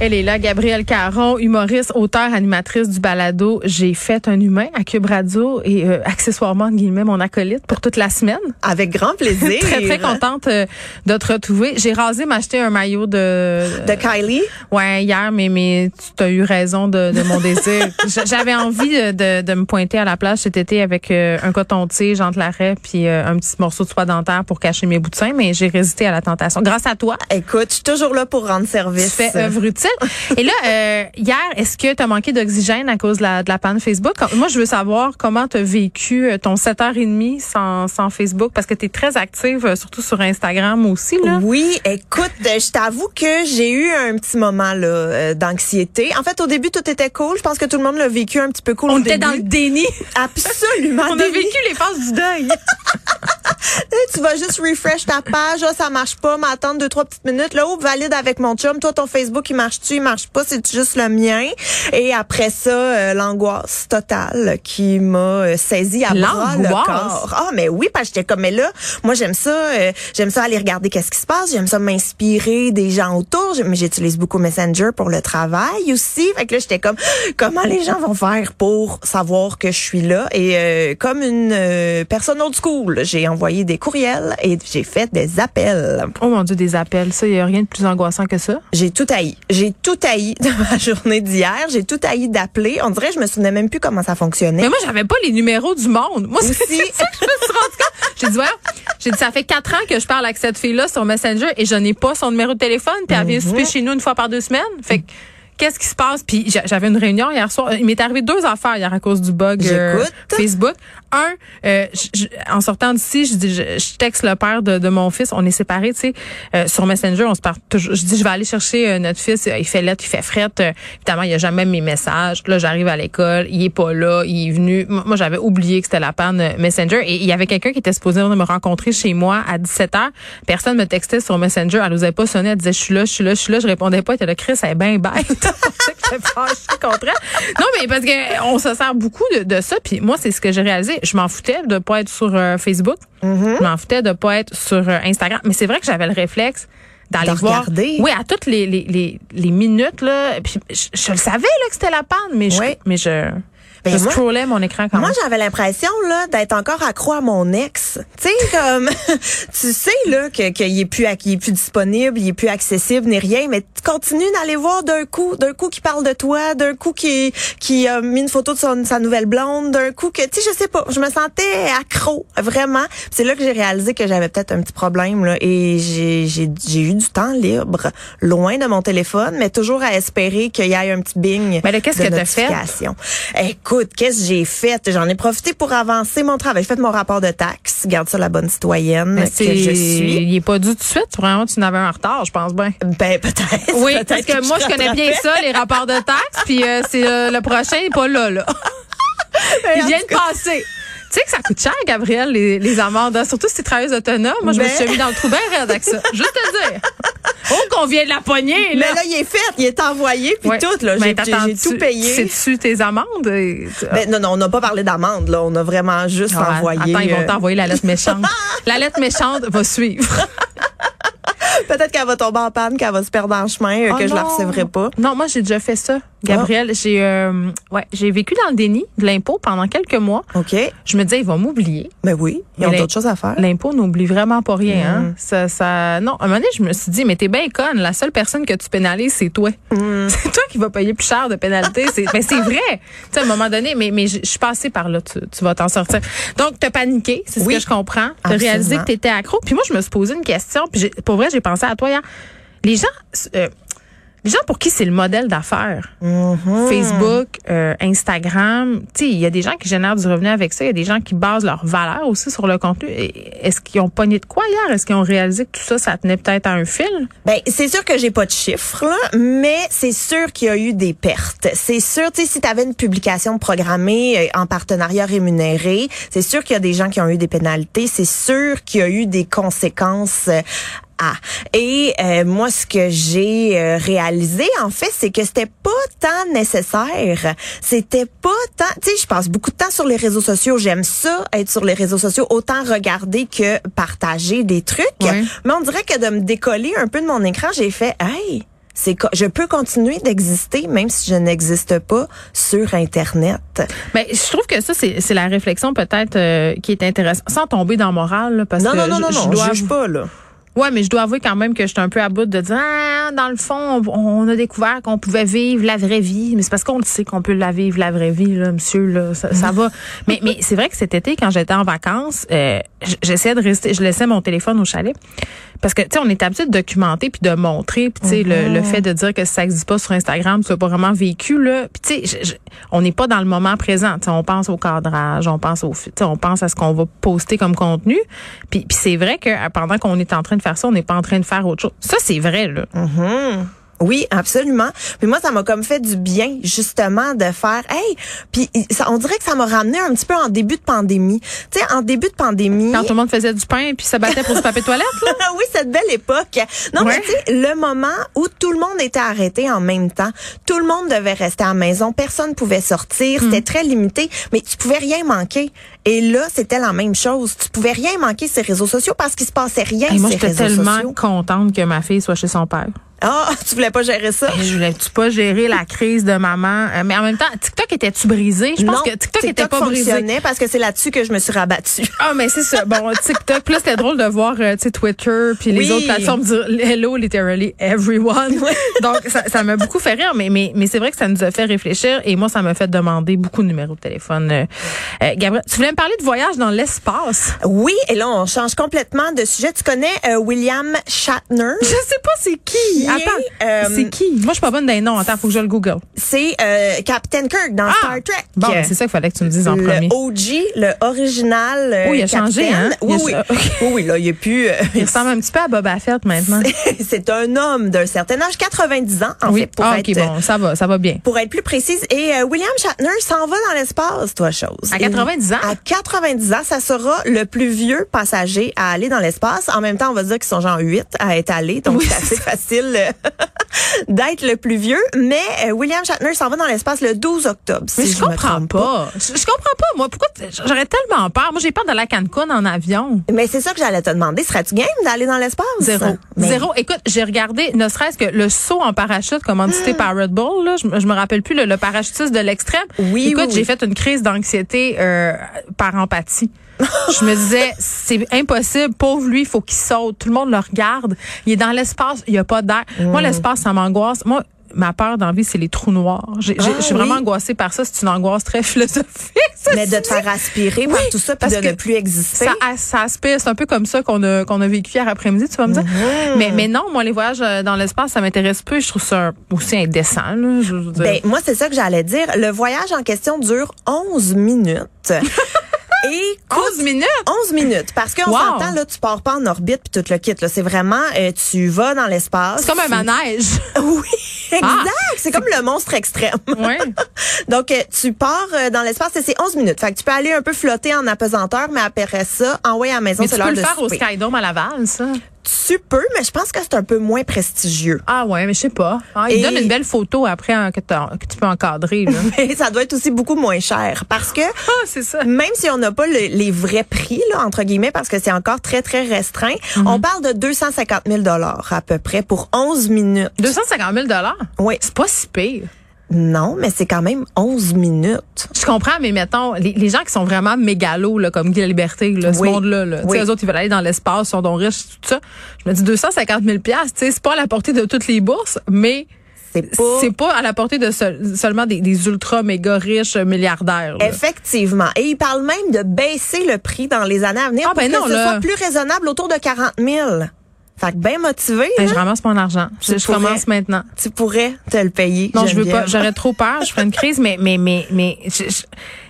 Elle est là, Gabrielle Caron, humoriste, auteure, animatrice du balado J'ai fait un humain à Cube Radio et euh, accessoirement, guillemets, mon acolyte pour toute la semaine. Avec grand plaisir. très, très contente euh, de te retrouver. J'ai rasé m'acheter un maillot de... De Kylie? Ouais, hier, mais, mais tu as eu raison de, de mon désir. J'avais envie de, de, me pointer à la plage cet été avec euh, un coton-tige entre l'arrêt puis un petit morceau de soie dentaire pour cacher mes bouts de sein, mais j'ai résisté à la tentation. Grâce à toi. Écoute, je suis toujours là pour rendre service. Tu fais œuvre utile. Et là, euh, hier, est-ce que tu as manqué d'oxygène à cause de la, de la panne Facebook? Moi, je veux savoir comment tu as vécu euh, ton 7h30 sans, sans Facebook parce que tu es très active, euh, surtout sur Instagram aussi. Là. Oui, écoute, je t'avoue que j'ai eu un petit moment là d'anxiété. En fait, au début, tout était cool. Je pense que tout le monde l'a vécu un petit peu cool. On était dans le déni. Absolument. On a vécu les phases du deuil. tu vas juste refresh ta page, là, ça marche pas, m'attendre deux trois petites minutes. Là, oh, valide avec mon chum. Toi, ton Facebook, il marche-tu, il marche pas, c'est juste le mien. Et après ça, euh, l'angoisse totale qui m'a euh, saisi à bras le corps. Ah, mais oui, parce que j'étais comme, mais là, moi, j'aime ça, euh, j'aime ça aller regarder qu'est-ce qui se passe, j'aime ça m'inspirer des gens autour. Mais j'utilise beaucoup Messenger pour le travail aussi. Fait que là, j'étais comme, comment les gens vont faire pour savoir que je suis là? Et comme une personne old school, j'ai envoyé des courriels et j'ai fait des appels. Oh mon Dieu, des appels. Ça, il n'y a rien de plus angoissant que ça. J'ai tout haï. J'ai tout haï de ma journée d'hier. J'ai tout haï d'appeler. On dirait que je me souvenais même plus comment ça fonctionnait. Mais moi, j'avais pas les numéros du monde. Moi, c'est ça que je me suis rendu compte. J'ai dit, ouais, j'ai dit, ça fait quatre ans que je parle avec cette fille-là sur Messenger et je n'ai pas son numéro de téléphone. Puis elle vient souper mhm. chez nous une fois par deux semaines. Fait que, qu'est-ce qui se passe? Puis j'avais une réunion hier soir. Il m'est arrivé deux affaires hier à cause du bug euh, Facebook. Un, euh, en sortant d'ici, je dis, je, texte le père de, de mon fils. On est séparés, tu sais, euh, sur Messenger. On se parle toujours. Je dis, je vais aller chercher notre fils. Il fait lettre, il fait frette. évidemment, il y a jamais mes messages. Là, j'arrive à l'école. Il est pas là. Il est venu. Moi, j'avais oublié que c'était la panne Messenger. Et il y avait quelqu'un qui était supposé me rencontrer chez moi à 17 h Personne me textait sur Messenger. Elle n'osait pas sonner. Elle disait, je suis là, je suis là, je suis là. Je répondais pas. Elle était là, Chris, elle est bien bête. non, mais parce que on se sert beaucoup de, ça. Puis moi, c'est ce que j'ai réalisé. Je m'en foutais de pas être sur euh, Facebook. Mm-hmm. Je m'en foutais de pas être sur euh, Instagram. Mais c'est vrai que j'avais le réflexe d'aller voir. Regarder. Oui, à toutes les, les, les, minutes. Là, puis je, le savais là, que c'était la panne, mais je, mais je ben je scrollais mon écran quand Moi, j'avais l'impression là d'être encore accro à mon ex. Tu sais comme tu sais là que qu'il est plus qu'il est plus disponible, il est plus accessible ni rien, mais tu continues d'aller voir d'un coup, d'un coup qui parle de toi, d'un coup qui qui a mis une photo de son, sa nouvelle blonde, d'un coup que tu sais je sais pas, je me sentais accro vraiment. C'est là que j'ai réalisé que j'avais peut-être un petit problème là et j'ai j'ai eu du temps libre loin de mon téléphone, mais toujours à espérer qu'il y ait un petit bing. Mais qu'est-ce que tu as fait écoute, qu'est-ce que j'ai fait? J'en ai profité pour avancer mon travail. J'ai fait mon rapport de taxes. Garde ça la bonne citoyenne que je suis. Il est pas dû tout de suite. Vraiment, tu n'avais un retard, je pense bien. Ben, peut-être. Oui, parce que, moi, je connais bien ça, les rapports de taxes. Puis euh, c'est euh, le prochain, il n'est pas là, là. il vient de passer. Tu sais que ça coûte cher, Gabriel, les, les amendes, surtout si tu es travailleuse autonome. Moi, je me suis mis dans le trou bien raide avec ça. Juste te dire. Oh, qu'on vient de la poignée, là. Mais là, il est fait, il est envoyé, puis tout, là. J'ai tout payé. C'est-tu tes amendes? Ben, non, non, on n'a pas parlé d'amendes, là. On a vraiment juste envoyé. Attends, ils vont euh, t'envoyer la lettre méchante. la lettre méchante va suivre. Peut-être qu'elle va tomber en panne, qu'elle va se perdre en chemin, euh, que je la recevrai pas. Non, moi j'ai déjà fait ça. Gabriel, j'ai euh, ouais, j'ai vécu dans le déni de l'impôt pendant quelques mois. OK. Je me disais ils vont m'oublier. Mais ben oui, ils ont d'autres choses à faire. L'impôt n'oublie vraiment pas rien hein. Mm. Ça ça non, à un moment donné, je me suis dit mais t'es bien conne, la seule personne que tu pénalises c'est toi. Mm. C'est toi qui vas payer plus cher de pénalité, c'est mais c'est vrai. Tu sais à un moment donné mais mais je suis passée par là, tu, tu vas t'en sortir. Donc t'as paniqué, c'est ce que je comprends. T'as réalisé que t'étais accro. Puis moi je me suis posé une question, puis pour vrai, j'ai à toi hier. Les gens euh, les gens pour qui c'est le modèle d'affaires, mm-hmm. Facebook, euh, Instagram, tu sais, il y a des gens qui génèrent du revenu avec ça, il y a des gens qui basent leur valeur aussi sur le contenu. Est-ce qu'ils ont pogné de quoi hier? Est-ce qu'ils ont réalisé que tout ça, ça tenait peut-être à un fil? Ben, c'est sûr que j'ai pas de chiffres, mais c'est sûr qu'il y a eu des pertes. C'est sûr, tu sais, si tu avais une publication programmée euh, en partenariat rémunéré, c'est sûr qu'il y a des gens qui ont eu des pénalités. C'est sûr qu'il y a eu des conséquences A. Et euh, moi, ce que j'ai euh, réalisé, en fait, c'est que c'était pas tant nécessaire. C'était pas tant... Tu sais, je passe beaucoup de temps sur les réseaux sociaux. J'aime ça, être sur les réseaux sociaux, autant regarder que partager des trucs. Ouais. Mais on dirait que de me décoller un peu de mon écran, j'ai fait, hey, c'est je peux continuer d'exister même si je n'existe pas sur Internet. Ben, je trouve que ça, c'est c'est la réflexion peut-être euh, qui est intéressante, sans tomber dans le moral, là, parce Non, que non, non, je, non, je non, dois je juge pas, là. Ouais, mais je dois avouer quand même que j'étais un peu à bout de dire, ah, dans le fond, on, on a découvert qu'on pouvait vivre la vraie vie. Mais c'est parce qu'on le sait qu'on peut la vivre, la vraie vie, là, monsieur, là, ça, ça va. Mais, mais c'est vrai que cet été, quand j'étais en vacances, euh, j'essayais de rester, je laissais mon téléphone au chalet. Parce que, tu sais, on est habitué de documenter puis de montrer. Puis, tu sais, le, le fait de dire que ça existe pas sur Instagram, tu l'as pas vraiment vécu, là. Puis, tu sais, on n'est pas dans le moment présent. Tu sais, on pense au cadrage, on pense au, fi- tu sais, on pense à ce qu'on va poster comme contenu. Puis, puis c'est vrai que euh, pendant qu'on est en train de faire ça, on n'est pas en train de faire autre chose. Ça, c'est vrai, là. Oui, absolument. Puis moi, ça m'a comme fait du bien, justement, de faire, hey, puis ça, on dirait que ça m'a ramené un petit peu en début de pandémie. Tu sais, en début de pandémie. Quand tout le monde faisait du pain puis se battait pour du papier toilette, là? oui, cette belle époque. Non, Ouais. mais tu sais, le moment où tout le monde était arrêté en même temps, tout le monde devait rester à la maison, personne pouvait sortir, Hmm. c'était très limité, mais tu pouvais rien manquer. Et là, c'était la même chose. Tu pouvais rien manquer sur les réseaux sociaux parce qu'il se passait rien Et moi, j'étais tellement sociaux. contente que ma fille soit chez son père. Ah, tu voulais pas gérer ça? Je voulais-tu pas gérer la crise de maman? Euh, mais en même temps, TikTok était-tu brisé? Je pense non, que TikTok, était pas brisé. fonctionnait parce que c'est là-dessus que je me suis rabattue. Ah, mais c'est ça. Bon, TikTok. Plus c'était drôle de voir, euh, tu sais, Twitter puis les Oui. autres plateformes dire hello, literally everyone. Donc, ça, ça m'a beaucoup fait rire, mais, mais, mais c'est vrai que ça nous a fait réfléchir et moi, ça m'a fait demander beaucoup de numéros de téléphone. Euh, euh, Gabriel, tu voulais me parler de voyage dans l'espace? Oui, et là, on change complètement de sujet. Tu connais euh, William Shatner? Je sais pas c'est qui. Attends, euh, c'est qui? Moi, je suis pas bonne des noms. Attends, faut que je le google. C'est euh, Captain Kirk dans Star Trek. Ah! Bon, ben, c'est ça qu'il fallait que tu me dises en le premier. OG, le original. euh, Oh, il a changé, hein? Oui, oui. a- oui, oui, là, il est plus. Il ressemble un petit peu à Boba Fett maintenant. c'est un homme d'un certain âge, 90 ans, en oui. fait, pour ah, être. ok, bon, ça va, ça va bien. Pour être plus précise. Et William Shatner s'en va dans l'espace, toi, chose. À 90 ans? À 90 ans, ça sera le plus vieux passager à aller dans l'espace. En même temps, on va dire qu'ils sont genre 8 à être allés, donc Oui, c'est assez facile d'être le plus vieux. Mais euh, William Shatner s'en va dans l'espace le 12 octobre. Mais je je comprends pas. Je, je comprends pas, moi. Pourquoi j'aurais tellement peur? Moi, j'ai peur de la Cancun en avion. Mais c'est ça que j'allais te demander. Serais-tu game d'aller dans l'espace? Zéro. Mais- Zéro. Écoute, j'ai regardé, ne serait-ce que le saut en parachute commandité par Red Bull, là, je, me- je me rappelle plus, le, le parachutiste de l'extrême. Oui, Écoute, oui, j'ai oui. fait une crise d'anxiété euh, par empathie. Je me disais, c'est impossible, pauvre lui, il faut qu'il saute. Tout le monde le regarde. Il est dans l'espace, il y a pas d'air. Mm. Moi, l'espace, ça m'angoisse. Moi, ma peur d'envie, c'est les trous noirs. J'ai- Ah, Je suis vraiment angoissée par ça. C'est une angoisse très philosophique. ça, Mais de te faire aspirer par tout ça puis parce de que ne plus exister. Ça, ça aspire. C'est un peu comme ça qu'on a, qu'on a vécu hier après-midi, tu vas me dire. Mm-hmm. Mais, mais non, moi, les voyages euh, dans l'espace, ça m'intéresse peu. Je trouve ça aussi indécent, là. Je veux dire. Ben, moi, c'est ça que j'allais dire. Le voyage en question dure 11 minutes. Et coûte 11 minutes? 11 minutes. Parce qu'on Wow. s'entend, là, tu pars pas en orbite puis tout le kit, là. C'est vraiment, euh, tu vas dans l'espace. C'est comme un manège. Oui, exact. Ah. c'est comme le monstre extrême. ouais. Donc, euh, tu pars euh, dans l'espace et c'est 11 minutes. Fait que tu peux aller un peu flotter en apesanteur, mais après ça, envoyer à la maison, Mais c'est tu peux l'heure le de faire au. Skydome à Laval, ça. Tu peux, mais je pense que c'est un peu moins prestigieux. Ah ouais, mais je sais pas. Ah, il Et- donne une belle photo après hein, que, tu peux encadrer. Là. Mais ça doit être aussi beaucoup moins cher parce que ah, ça. même si on n'a pas le- les vrais prix là entre guillemets parce que c'est encore très très restreint, Mhm. on parle de 250 000 dollars à peu près pour 11 minutes. 250 000 Oui, C'est pas si pire. Non, mais c'est quand même 11 minutes. Je comprends, mais mettons, les, les gens qui sont vraiment mégalos, là, comme Guy la Liberté, là, ce monde-là, là, Oui. eux autres, ils veulent aller dans l'espace, sont donc riches, tout ça. Je me dis 250 000 tu sais, c'est pas à la portée de toutes les bourses, mais C'est pas à la portée de seul- seulement des, des ultra méga riches milliardaires. là. Effectivement. Et il parle même de baisser le prix dans les années à venir Ah, pour ben que non, ce là. soit plus raisonnable autour de 40 000. Fait que bien motivé, là, je ramasse mon argent. Je, Tu je pourrais. commence maintenant. tu pourrais te le payer. Non, je veux pas. J'aurais trop peur. Je ferais une crise, mais mais mais mais je, je,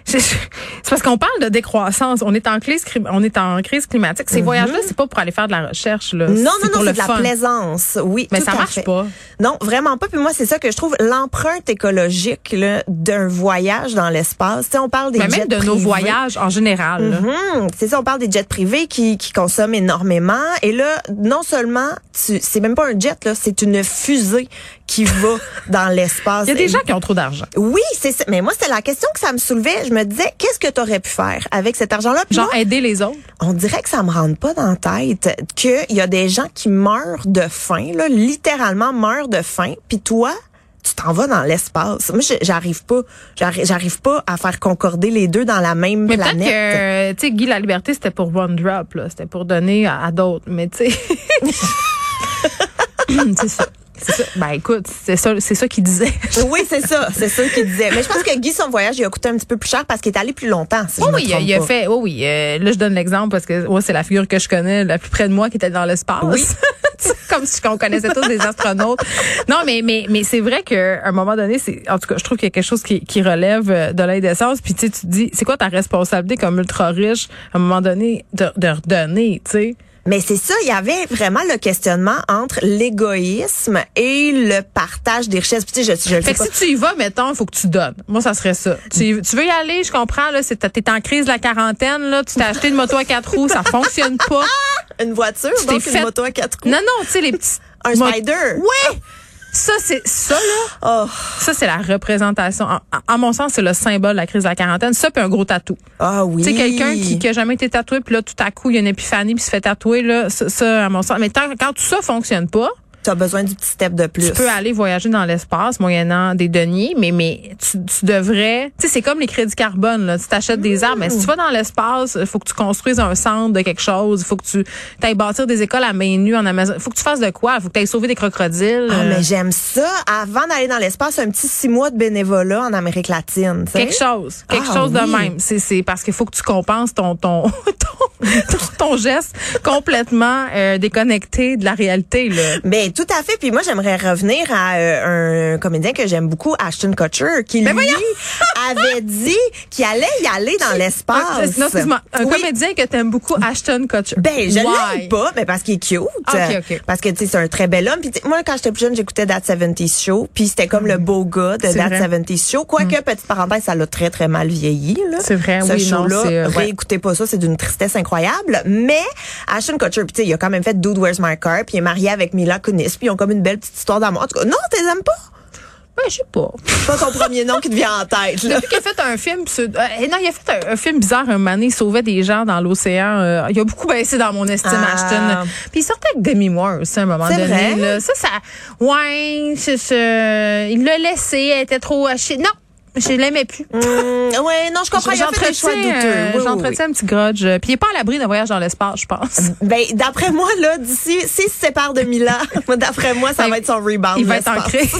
C'est parce qu'on parle de décroissance. On est en crise, on est en crise climatique. Ces voyages-là, c'est pas pour aller faire de la recherche. Là. Non, non, non, c'est de la plaisance. Oui, Mais tout ça marche fait. pas. Non, vraiment pas. Puis moi, c'est ça que je trouve l'empreinte écologique là, d'un voyage dans l'espace. On parle des Mais jets même de nos voyages en général. là. Mhm. C'est ça, on parle des jets privés qui, qui consomment énormément. Et là, non seulement, tu, c'est même pas un jet, là, c'est une fusée qui va dans l'espace. Il y a des gens qui ont trop d'argent. Oui, c'est ça. Mais moi, c'est la question que ça me soulevait. Je me disais, qu'est-ce que tu aurais pu faire avec cet argent-là? Genre moi, aider les autres. on dirait que ça me rentre pas dans la tête qu'il y a des gens qui meurent de faim, là, littéralement meurent de faim. Puis toi, tu t'en vas dans l'espace. Moi, j'arrive pas, j'arrive pas à faire concorder les deux dans la même Mais peut-être planète. que, tu sais, Guy La Liberté, c'était pour one drop, là. C'était pour donner à, à d'autres. Mais tu sais. c'est ça. C'est ça. Ben écoute, c'est ça, c'est ça qu'il disait. Oui, c'est ça, c'est ça qu'il disait. Mais je pense que Guy, son voyage, il a coûté un petit peu plus cher parce qu'il est allé plus longtemps. Si je me oui, il a, il fait. Oh oui, euh, là je donne l'exemple parce que ouais, c'est la figure que je connais la plus près de moi qui était dans l'espace. Oui. Comme si on connaissait tous des astronautes. Non, mais mais mais c'est vrai qu'à un moment donné, c'est en tout cas, je trouve qu'il y a quelque chose qui, qui relève euh, de l'indécence. Puis tu sais, tu te dis, c'est quoi ta responsabilité comme ultra riche à un moment donné de, de redonner, tu sais? Mais c'est ça, il y avait vraiment le questionnement entre l'égoïsme et le partage des richesses. Puis tu sais, je, je Fait que pas. si tu y vas, mettons, il faut que tu donnes. Moi, ça serait ça. Tu, tu veux y aller, je comprends, là, c'est, t'es en crise de la quarantaine, là, tu t'es acheté une moto à quatre roues, ça fonctionne pas. Une voiture, t'es donc fait- une moto à quatre roues. Non, non, tu sais, les petits. Un mo- spider. Ouais! Ça, c'est, ça, là, Oh. ça, c'est la représentation. En, mon sens, c'est le symbole de la crise de la quarantaine. Ça, puis un gros tatou. Ah oui. Sais, quelqu'un qui, qui a jamais été tatoué, puis là, tout à coup, il y a une épiphanie, puis se fait tatouer, là, ça, ça, à mon sens. Mais tant, quand tout ça fonctionne pas, T'as besoin du petit step de plus. tu peux aller voyager dans l'espace moyennant des deniers, mais mais tu, tu devrais, tu sais c'est comme les crédits carbone là, tu t'achètes des arbres, mais si tu vas dans l'espace, il faut que tu construises un centre de quelque chose, il faut que tu ailles bâtir des écoles à main nue en Amazon, il faut que tu fasses de quoi, il faut que tu ailles sauver des crocodiles. Ah, mais j'aime ça. Avant d'aller dans l'espace, un petit six mois de bénévolat en Amérique latine. tu quelque chose, quelque Ah, chose de même. C'est c'est parce qu'il faut que tu compenses ton ton ton, ton geste complètement euh, déconnecté de la réalité là. Ben tout à fait. Puis moi, j'aimerais revenir à euh, un comédien que j'aime beaucoup, Ashton Kutcher, qui lui avait dit qu'il allait y aller dans l'espace. Un- non, excuse-moi, un Oui. comédien que t'aimes beaucoup, Ashton Kutcher. Ben, je l'aime pas, mais parce qu'il est cute. Ah, ok, ok. Parce que, tu sais, c'est un très bel homme. Puis, moi, quand j'étais plus jeune, j'écoutais That 70s Show. Puis, c'était comme le beau gars de That vrai. Mm. 70s Show. Quoique, petite parenthèse, ça l'a très, très mal vieilli, là. C'est vrai, Ce oui, show-là, euh, ouais. réécoutez pas ça, c'est d'une tristesse incroyable. Mais, Ashton Kutcher, puis, tu sais, il a quand même fait Dude, Where's My Car? Puis, il est marié avec Mila Kunis. Puis, ils ont comme une belle petite histoire d'amour. En tout cas, non, t'es aimes pas? Ben, je sais pas. C'est pas ton premier nom qui te vient en tête, là. Depuis qu'il a fait un film, euh, non, il a fait un, un film bizarre un moment donné, il sauvait des gens dans l'océan. euh, il a beaucoup baissé dans mon estime, Ah. Ashton. Puis il sortait avec Demi Moore aussi à un moment donné. vrai? Là. Ça, ça, ouais, il l'a laissé, elle était trop hachée. Non, je l'aimais plus. Hum, ouais, non, je comprends. Il a fait des choix J'entretiens, douteux. euh, Oui, oui, oui. j'entretiens un petit grudge. Puis il est pas à l'abri d'un voyage dans l'espace, je pense. Ben, d'après moi, là, d'ici, s'il se sépare de Mila, d'après moi, ça Ben, va être son rebound. Il va être ancré.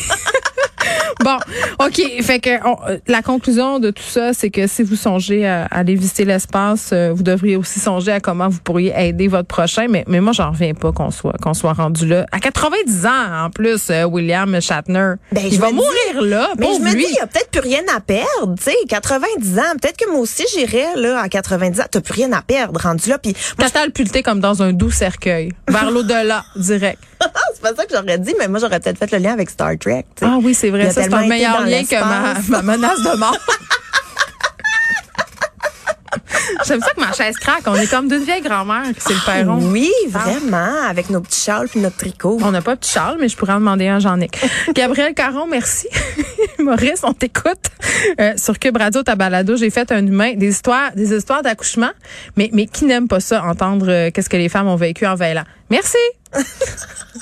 bon, OK. Fait que on- euh, la conclusion de tout ça, c'est que si vous songez à, à aller visiter l'espace, euh, vous devriez aussi songer à comment vous pourriez aider votre prochain. Mais, mais moi, j'en reviens pas qu'on soit qu'on soit rendu là. À 90 ans, en plus, euh, William Shatner. Ben, il je va mourir là. Mais je pauvre me lui. dis, il y a peut-être plus rien à perdre, tu sais, 90 ans. Peut-être que moi aussi, j'irais, là, à 90 ans. T'as plus rien à perdre, rendu là. Puis, moi, Catapulté comme dans un doux cercueil. Vers l'au-delà, direct. c'est pas ça que j'aurais dit, mais moi, j'aurais peut-être fait le lien avec Star Trek. Ah oui, c'est vrai. Ça, c'est un meilleur lien que ma menace de mort. J'aime ça que ma chaise craque. On est comme deux vieilles grand-mères, c'est le perron. Oui, vraiment, avec nos petits châles puis notre tricot. On n'a pas de petit Charles, mais je pourrais en demander un, j'en ai. Gabriel Caron, merci. Maurice, on t'écoute. Euh, sur Cube Radio, ta balado, j'ai fait un humain, des histoires, des histoires d'accouchement, mais, mais qui n'aime pas ça, entendre euh, qu'est-ce que les femmes ont vécu en veillant. Merci.